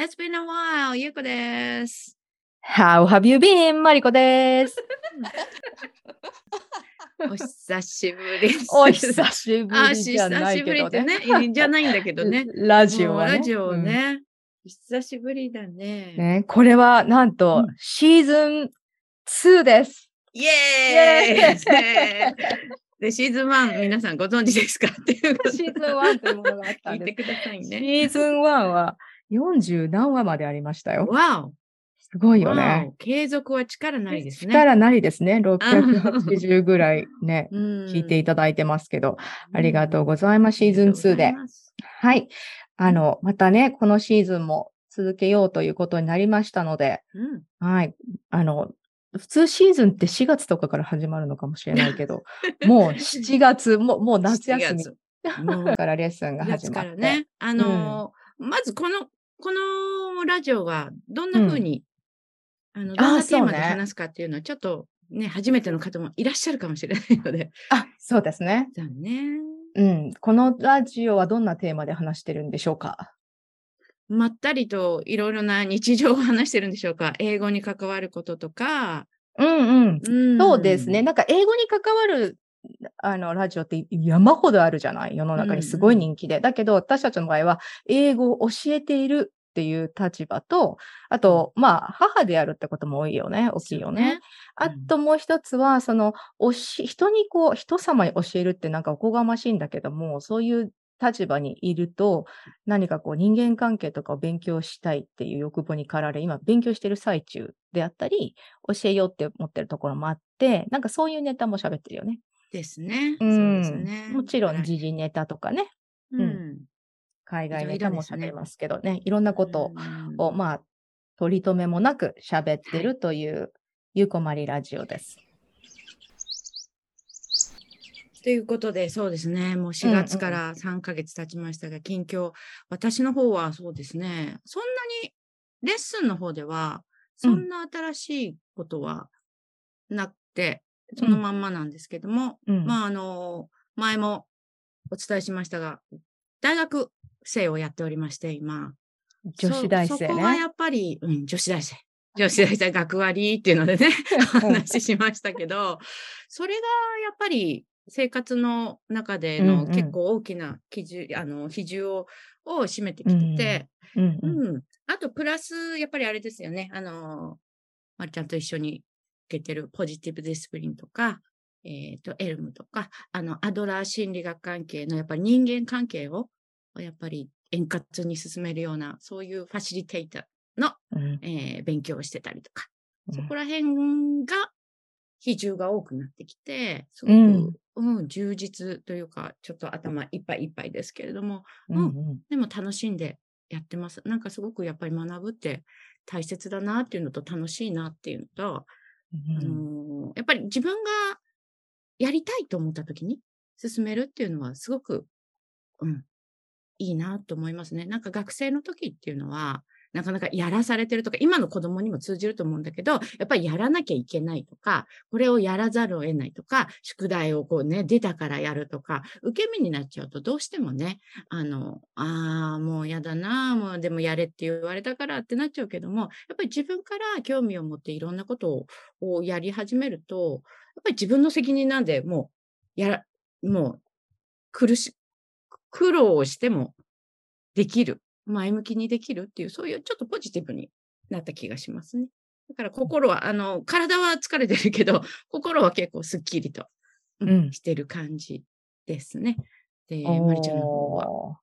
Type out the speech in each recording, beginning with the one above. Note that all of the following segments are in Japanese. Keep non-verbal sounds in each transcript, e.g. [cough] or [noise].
It's been a while! ゆうこです。How have you been? マリコです。お久しぶりです。[laughs] お久しぶあ、りじゃな久しぶりいけどねね。。じゃないんだけどね。[laughs] ラジオはね。ラジオうんね。久しぶりだね。ねこれはなんとうんシーズン2です。イエーイで、シーズン1、皆さんご存知ですか？っていうシーズン1というものがあったんで聞い [laughs] てくださいす。ね。シーズン1は40何話までありましたよ。わおすごいよわねお。継続は力なりですね。[laughs] 力なりですね。680ぐらいね、聞 [laughs] 聞いていただいてますけど。ありがとううございます。シーズン2で。はい。あの、またね、このシーズンも続けようということになりましたので、うんはい。あの、普通シーズンって4月とかから始まるのかもしれないけど、[laughs] もう7月、もうもう夏休み7月もうからレッスンが4月始まって。ね。あのーまずこの、このラジオはどんな風に、あの、どんなテーマで話すかっていうのは、ちょっとね、初めての方もいらっしゃるかもしれないので。あ、そうですね。だね。うん。このラジオはどんなテーマで話してるんでしょうか？まったりといろいろな日常を話してるんでしょうか？英語に関わることとか。うんうん。うんそうですね。。なんか英語に関わるあのラジオって山ほどあるじゃない？世の中にすごい人気で。だけど私たちの場合は英語を教えているっていう立場と、あと、まあ、母であるってことも多いよね。大きいよね。あともう一つは、その、おし、人にこう、人様に教えるってなんかおこがましいんだけども、そういう立場にいると、何かこう人間関係とかを勉強したいっていう欲望に駆られ、今勉強してる最中であったり、教えようって思ってるところもあって、なんかそういうネタも喋ってるよね。ですね。うそうですね。もちろんはい時事ネタとかね、うんん海外ネタも喋りますけどね、いろんなことを、まあ、取り留めもなく喋ってるという、ゆうこまりラジオです。ということで、そうですね。もう4月から3ヶ月経ちましたが、近況、私の方はそうですね。そんなに、レッスンの方では、そんな新しいことはなくて、そのまんまなんですけども、うんまあ、あの、前もお伝えしましたが、大学生をやっておりまして、今。女子大生そそこはやね。っぱり、うん、女子大生。女子大生学割っていうのでね、[laughs] 話しましたけど、それがやっぱり生活の中でうんうんの結構大きな基準、あの、比重をを占めてきてて、うんううんん。あと、プラス、やっぱりあれですよね。あの、まるちゃんと一緒に受けてるポジティブディスプリンとか、えっ、と、エルムとか、あの、アドラー心理学関係のやっぱり人間関係を、やっぱり円滑に進めるような、そういうファシリテーターの、うん。えー勉強をしてたりとか、うん。そこら辺が比重が多くなってきて、すごく、うん。うん充実というか、ちょっと頭いっぱいいっぱいですけれども、うんうん。でも楽しんでやってます。なんかすごくやっぱり学ぶって大切だなっていうのと楽しいなっていうのと、やっぱり自分がやりたいと思った時に進めるっていうのはすごく、うん、いいなと思いますね。なんか学生の時っていうのは、なかなかやらされてるとか、今の子供にも通じると思うんだけど、やっぱりやらなきゃいけないとか、これをやらざるを得ないとか、宿題をこうね、出たからやるとか、受け身になっちゃうとどうしてもね、あの、ああ、もうやだな、もうでもやれって言われたからってなっちゃうけども、やっぱり自分から興味を持っていろんなことをやり始めると、やっぱり自分の責任なんで、もう、やら、もう、苦し、苦労をしてもできる。前向きにできるっていう、そういうちょっとポジティブになった気がしますね。だから心は、あの、体は疲れてるけど、[laughs] 心は結構スッキリと、うんうんしてる感じですね。で、まりちゃんの方は。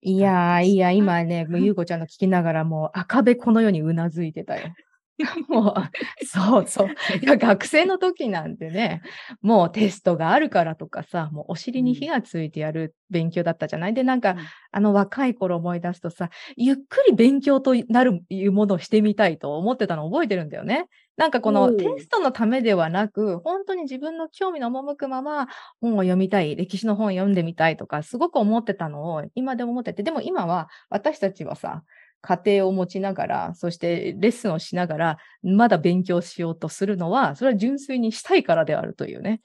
いやー、いや、今ね、もうゆうこちゃんの聞きながら、もう赤べこのようにうなずいてたよ。[laughs] もう、そうそう。いや、学生の時なんてね、もうテストがあるからとかさ、もうお尻に火がついてやる勉強だったじゃない？で、なんか、うんあの若い頃思い出すとさ、ゆっくり勉強となるいうものをしてみたいと思ってたのを覚えてるんだよね。なんかこのテストのためではなく、本当に自分の興味の赴くまま本を読みたい、歴史の本を読んでみたいとか、すごく思ってたのを今でも思ってて、でも今は私たちはさ、家庭を持ちながら、そしてレッスンをしながら、まだ勉強しようとするのは、それは純粋にしたいからであるというね。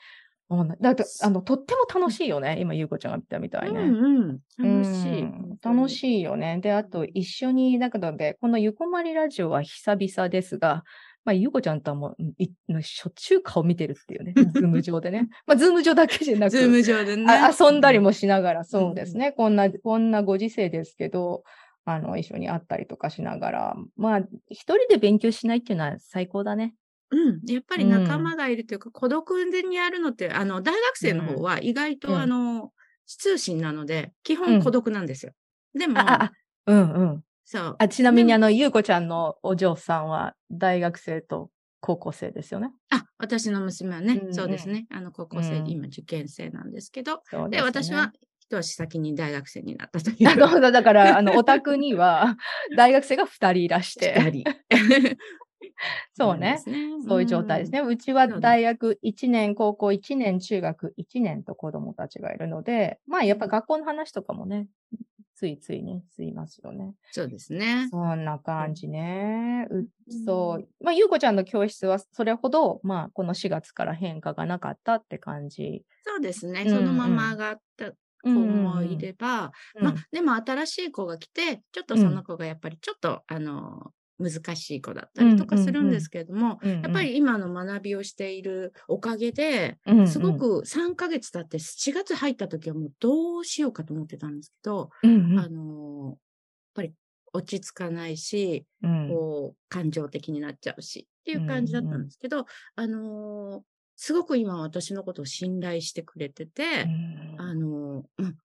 うんだってあのとっても楽しいよね。今、ゆうこちゃんが見たみたいね。うんうん。楽しい。うん楽しいよね。で、あと一緒に、だけどで、このゆこまりラジオは久々ですが、まあ、ゆうこちゃんとはもう、いしょっちゅう顔見てるっていうね、[laughs] ズーム上でね。まあ、ズーム上だけじゃなくズーム上でね。あ遊んだりもしながら、そうですね。こんな、こんなご時世ですけど、あの、一緒に会ったりとかしながら、まあ、一人で勉強しないっていうのは最高だね。うん。やっぱり仲間がいるというか、孤独でにやるのって、あの、大学生の方は意外と、うんあの、通信なので、基本孤独なんですよ。でも、あ、うんうん。そう。あちなみに、あの、ゆうこちゃんのお嬢さんは大学生と高校生ですよね？あ、私の娘はね、うんうんそうですね。あの、高校生、うん今受験生なんですけど、で、ね私は一足先に大学生になったという。あのだから、あの、お宅には [laughs] 大学生が2人いらして、二人。[laughs] [laughs] そうね。ねそういう状態ですね。うちは大学1年、高校1年、中学1年と子供たちがいるので、まあやっぱ学校の話とかもね、ついついね、すいますよね。そうですね。そんな感じね。ううんそう。まあ、ゆうこちゃんの教室はそれほど、まあ、この4月から変化がなかったって感じ。そうですね。うんそのまま上がった子もいれば、まあ、でも新しい子が来て、ちょっとその子がやっぱりちょっと、あの、難しい子だったりとかするんですけれども、うんうん。やっぱり今の学びをしているおかげで、うんうん。すご、く3ヶ月経って7月入った時はもうどうしようかと思ってたんですけど、うんうん。あの、やっぱり落ち着かないし、うん。こう、感情的になっちゃうしっていう感じだったんですけど、あのーすごく今私のことを信頼してくれてて、うん。あのーうん、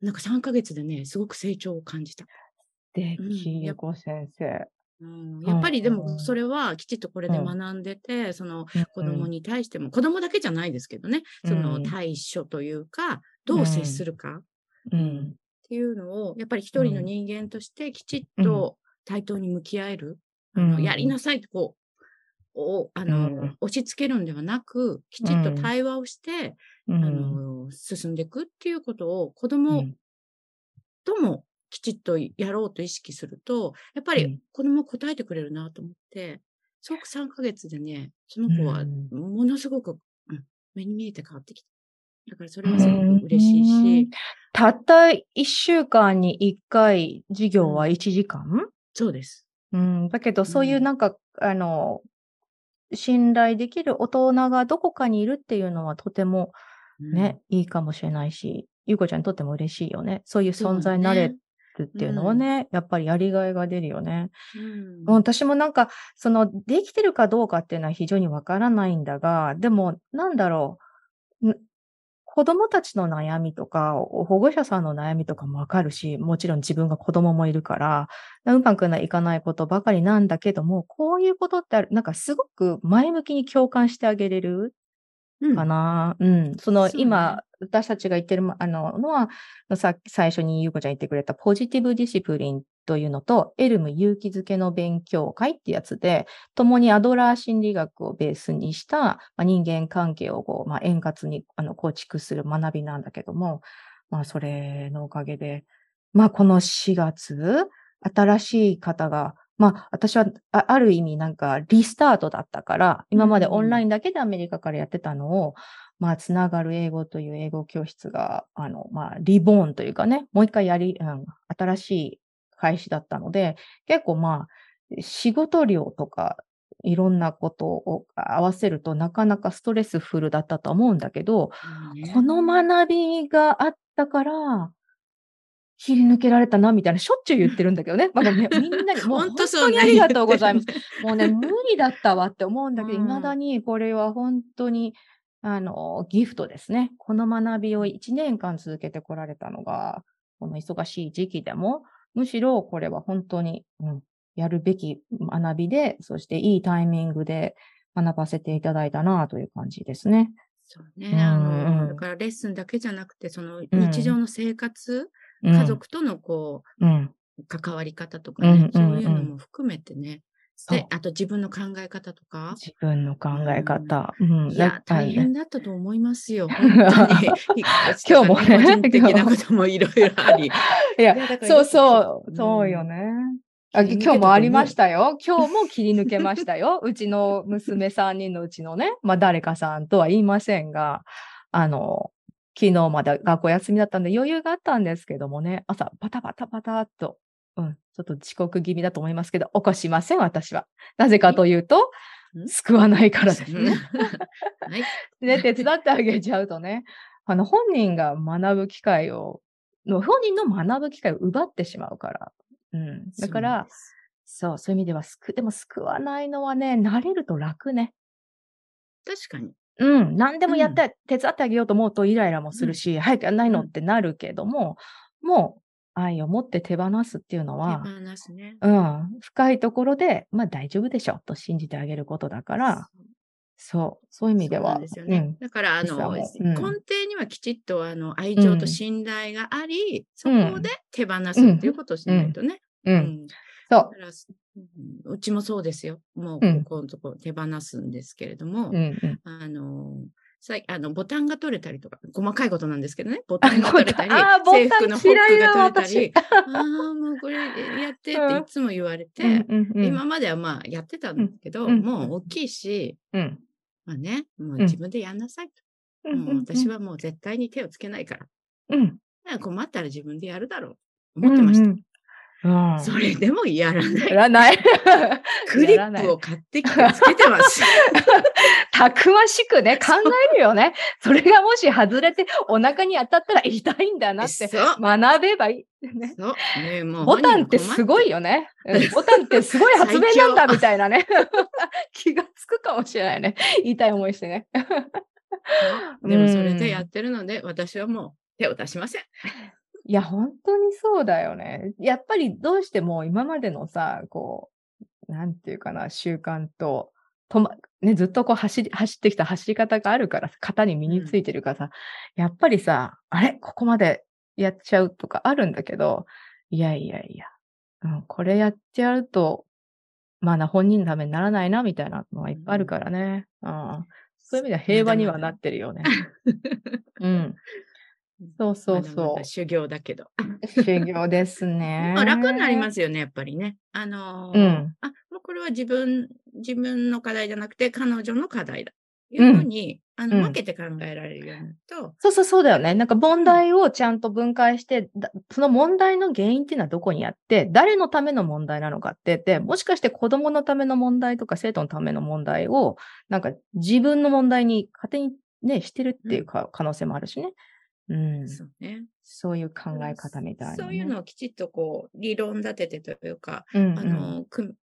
なんか3ヶ月でね、すごく成長を感じた。でうん。き、ゆうこ先生。うん、やっぱりでうんもそれはきちっとこれでうん。学んでて、その子うん。供に対しても、子供だけじゃないですけどね、そのうん対処というか、どう接するかっうん。ていうのを、やっぱり一人の人間としてきちっうん。と対等に向き合える。うん。あのやりなさいってこう、をあの、うん。押し付けるんではなく、きちっとうん。対話をして、うん。あの進んでいくっていうことを子供ともきちっとやろうと意識すると、やっぱりうん。子供答えてくれるなと思って、すごく3ヶ月でね、その子はうん。ものすごく、うん目に見えて変わってきた。だからそれはすごく嬉しいし、たった一週間に一回授業は1時間、そうです。うん、だけど、そういううん。なんか、あの、信頼できる大人がどこかにいるっていうのはとてもうんね、いいかもしれないし、ゆうこちゃんにとっても嬉しいよね。そういう存在になれるっていうのはね、やっぱりやりがいが出るよね。うん私もなんか、その、できてるかどうかっていうのは非常にわからないんだが、でも、なんだろう。ん子供たちの悩みとか、保護者さんの悩みとかもわかるし、もちろん自分が子供もいるから、うまくいかないことばかりなんだけども、こういうことってある、なんかすごく前向きに共感してあげれるうんかな。うん。その、そうね今、私たちが言ってるまあののは、さ最初にゆうこちゃん言ってくれたポジティブディシプリンというのと、エルム勇気づけの勉強会ってやつで、共にアドラー心理学をベースにした、まあ、人間関係をこう、まあ、円滑にあの構築する学びなんだけども、まあ、それのおかげで、まあ、この4月、新しい方が、まあ、私はあある意味なんかリスタートだったから、今までオンラインだけでアメリカからやってたのを、まあ、つながる英語という英語教室が、あの、まあ、リボーンというかね、もう一回やり、うん、新しい開始だったので、結構まあ、仕事量とか、いろんなことを合わせるとなかなかストレスフルだったと思うんだけど、この学びがあったから、切り抜けられたな、みたいな、しょっちゅう言ってるんだけどね。まあ、ね [laughs] みんなに、もう本本当にありがとうございます。もうね、無理だったわって思うんだけど、うん未だにこれは本当に、あの、ギフトですね。この学びを1年間続けてこられたのが、この忙しい時期でも、むしろこれは本当に、うん、やるべき学びで、そしていいタイミングで学ばせていただいたなという感じですね。そうね。うんあうんの、だからレッスンだけじゃなくて、そのん日常の生活、うん家族とのこうん。う、関わり方とかね、そういうのも含めてね。で、あと自分の考え方とか？自分の考え方。うんいや、大変だったと思いますよ。[laughs] 今日もね個人的なこともいろいろあり。[laughs] いやそうそうう、んそうよね。あ今日もありまたしたよ。今日も切り抜けましたよ。[laughs] うちの娘3人のうちのね、まあ誰かさんとは言いませんが、あの、昨日まで学校休みだったんで余裕があったんですけどもね、朝パタパタパタっと、うん、ちょっと遅刻気味だと思いますけど、起こしません、私は。なぜかというとん、救わないからですうんね。はい。[laughs] ね、手伝ってあげちゃうとね、あの、本人が学ぶ機会を、の本人の学ぶ機会を奪ってしまうから。うん。だから、そう、そういう意味では救、でも救わないのはね、慣れると楽ね。確かに。うん。何でもやって、手伝ってあげようと思うとイライラもするし、早くやんないのうんってなるけども、もう愛を持って手放すっていうの手は、ね。うん。深いところで、まあ大丈夫でしょと信じてあげることだから、そう、そういう意味では。だから、あの、ううん根底にはきちっと、あの、愛情と信頼があり、そこで手放すっていうことをしないとね。うん。う。ちもそうですよ。もう、うんここのとこ手放すんですけれども、う。うんうん。あの、さいあのボタンが取れたりとか、細かいことなんですけどね、ボタンが取れたり、あーボタン制服のホックが取れたり、ああ、もうこれやってっていつも言われて、うんうんうん今まではまあやってたんですけど、うんもう大きいし、うん。まあね、もううん自分でやんなさいと。もう私は、はもう絶対に手をつけないから。うん。だから困ったら自分でやるだろうと思ってました。うんうん。うんそれでもやらない。やらない。[laughs] クリップを買ってきてつけてます。[laughs] たくましくね、考えるよね。それがもし外れてお腹に当たったら痛いんだなって。学べばいい。ね。ね、ボタンってすごいよ。よね。うんボタンってすごい発明なんだみたいなね。[laughs] 気がつくかもしれないね。痛い思いしてね。[laughs] でもそれでやってるので、私はもう手を出しません。いや、本当にそうだよね。やっぱりどうしても今までのさ、こう、なんていうかな、習慣と、とま、ね、ずっとこう走り、走ってきた走り方があるから、型に身についてるからさ、やっぱりさ、あれ？ここまでやっちゃうとかあるんだけど、いやいやいや、うん、これやっちゃうと、まあな、本人のためにならないな、みたいなのはいっぱいあるからね。うん、そういう意味では平和にはなってるよね。うん。そうそうまだまそだ修行だけど。う。修行ですね。まあ楽になりますよね、やっぱりね。あのーうんこれは自分、自分の課題じゃなくて、彼女の課題だ。いうふうに、あの、うん分けて考えられるようになると、そうそうそうだよね。なんか問題をちゃんと分解して、だその問題の原因っていうのはどこにあって、誰のための問題なのかってで、もしかして子供のための問題とか生徒のための問題を、なんか自分の問題に勝手にね、してるっていうか、可能性もあるしね。うん。そうね。そういう考え方みたいな、ね。そういうのをきちっとこう、理論立ててというか、うんうん、あの、く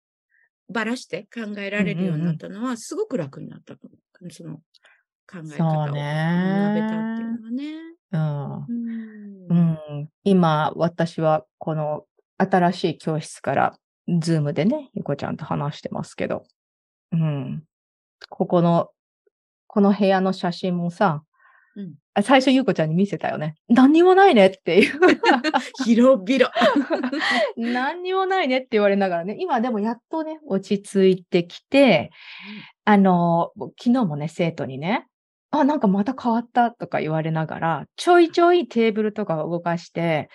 ばらして考えられるようになったのは、すごく楽になったと思う。その考え方を学べねたっていうのはね。うん。うんうん、今、私はこの新しい教室から、ズームでね、ゆこちゃんと話してますけど、うん。ここの、この部屋の写真もさ、うんあ最初ゆうこちゃんに見せたよね。何にもないねっていう。[laughs] 広々。[laughs] 何にもないねって言われながらね、今でもやっとね、落ち着いてきて、あの、昨日もね、生徒にね、あ、なんかまた変わったとか言われながら、ちょいちょいテーブルとかを動かして、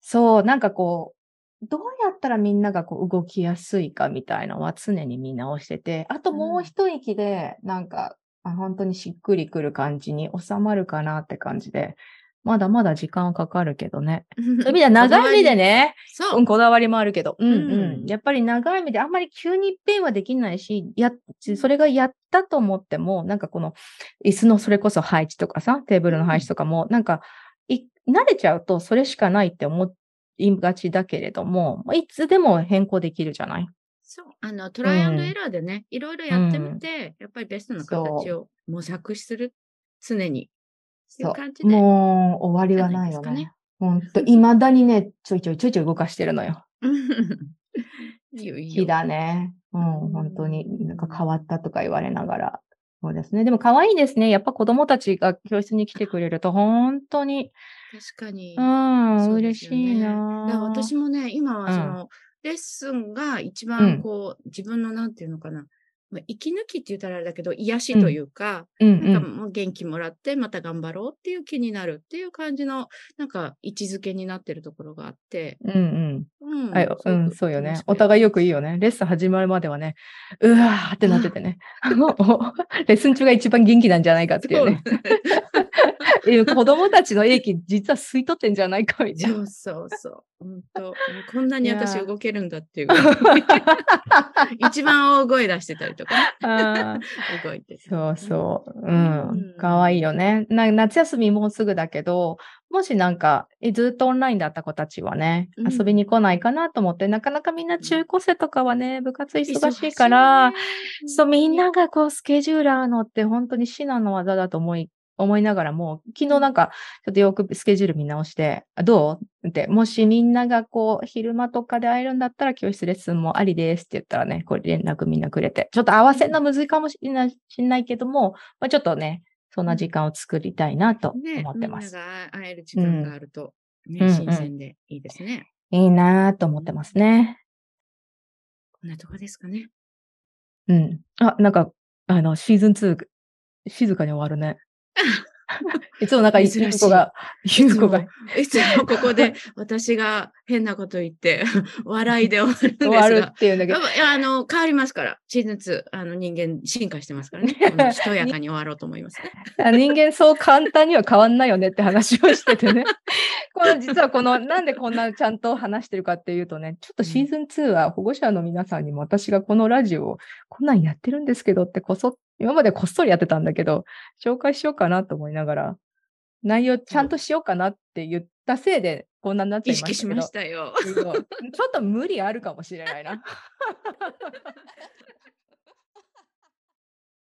そう、なんかこう、どうやったらみんながこう動きやすいかみたいなのは常に見直してて、あともう一息で、なんか、あ本当にしっくりくる感じに収まるかなって感じで、まだまだ時間はかかるけどね。[laughs] そういう意味では長い目で。ね、そうう。ん、こだわりもあるけど、うんうん。うんやっぱり長い目であんまり急にいっぺんはできないし、や、それがやったと思っても、なんかこの椅子のそれこそ配置とかさ、テーブルの配置とかも、なんか、い、慣れちゃうとそれしかないって思いがちだけれども、いつでも変更できるじゃない？そう。あの、トライアンドエラーでね、いろいろやってみて、やっぱりベストな形を模索する。常に。そうう感じで。もう終わりはないよじゃないね。ほんと、未だにね、ちょいちょいちょいちょい動かしてるのよ。いいよ、いいよ。日だね。うん、うん本当になんか変わったとか言われながら。そうですね。でも可愛いですね。やっぱ子供たちが教室に来てくれると本当に、確かに。うん、そうで嬉しいな私もね、今はその、レッスンが一番こう、自分のなんていうのかな、まあ、息抜きって言ったらあれだけど、癒しというか、うんなんかもう元気もらって、また頑張ろうっていう気になるっていう感じの、なんか位置づけになってるところがあって、うんうん。うん。あうん、そうよねお互いよくいいよね。レッスン始まるまではね、うわーってなっててね。[laughs] レッスン中が一番元気なんじゃないかっていうね。え子供たちの英気、[laughs] 実は吸い取ってんじゃないかみたいな。そうそうそう。本当こんなに私動けるんだっていう。[laughs] 一番大声出してたりとか動いて。そうそう。ううんん。かわいいよね。な夏休みもうすぐだけど、もしなんか、えずっとオンラインだった子たちはね、うん遊びに来ないかなと思って、なかなかみんな中高生とかはね、部活忙しいから、そう、みんながこう、スケジューラーのって本当に至難の技だと思い、思いながらも、昨日なんか、ちょっとよくスケジュール見直して、あどう？って、もしみんながこう、昼間とかで会えるんだったら、教室レッスンもありですって言ったらね、これ連絡みんなくれて、ちょっと合わせるのむずいかもしれないしんないけども、まあ、ちょっとね、そんな時間を作りたいなとね、思ってます。みんなが会える時間があると、ね、うんうん新鮮でいいですね。いいなと思ってますね。こんなとこですかね。うん。あ、なんか、あの、シーズン2、静かに終わるね。[laughs] いつもなんか、ゆう子が、ゆう子がいつもここで私が変なこと言って、[laughs] 笑いで終わるんです終わるがっ。ていうんだけど、あの、変わりますから。シーズン2、あの、人間進化してますからね。[laughs] しとやかに終わろうと思いますね。あ人間そう簡単には変わんないよねって話をしててね。この実はこの、なんでこんなちゃんと話してるかっていうとね、ちょっとシーズン2は保護者の皆さんにも私がこのラジオをこんなんやってるんですけどってこそ、今までこっそりやってたんだけど、紹介しようかなと思いながら、内容ちゃんとしようかなって言ったせいで、こんなになっちゃ意いましたけど。識しましちょっと無理あるかもしれないな。[laughs]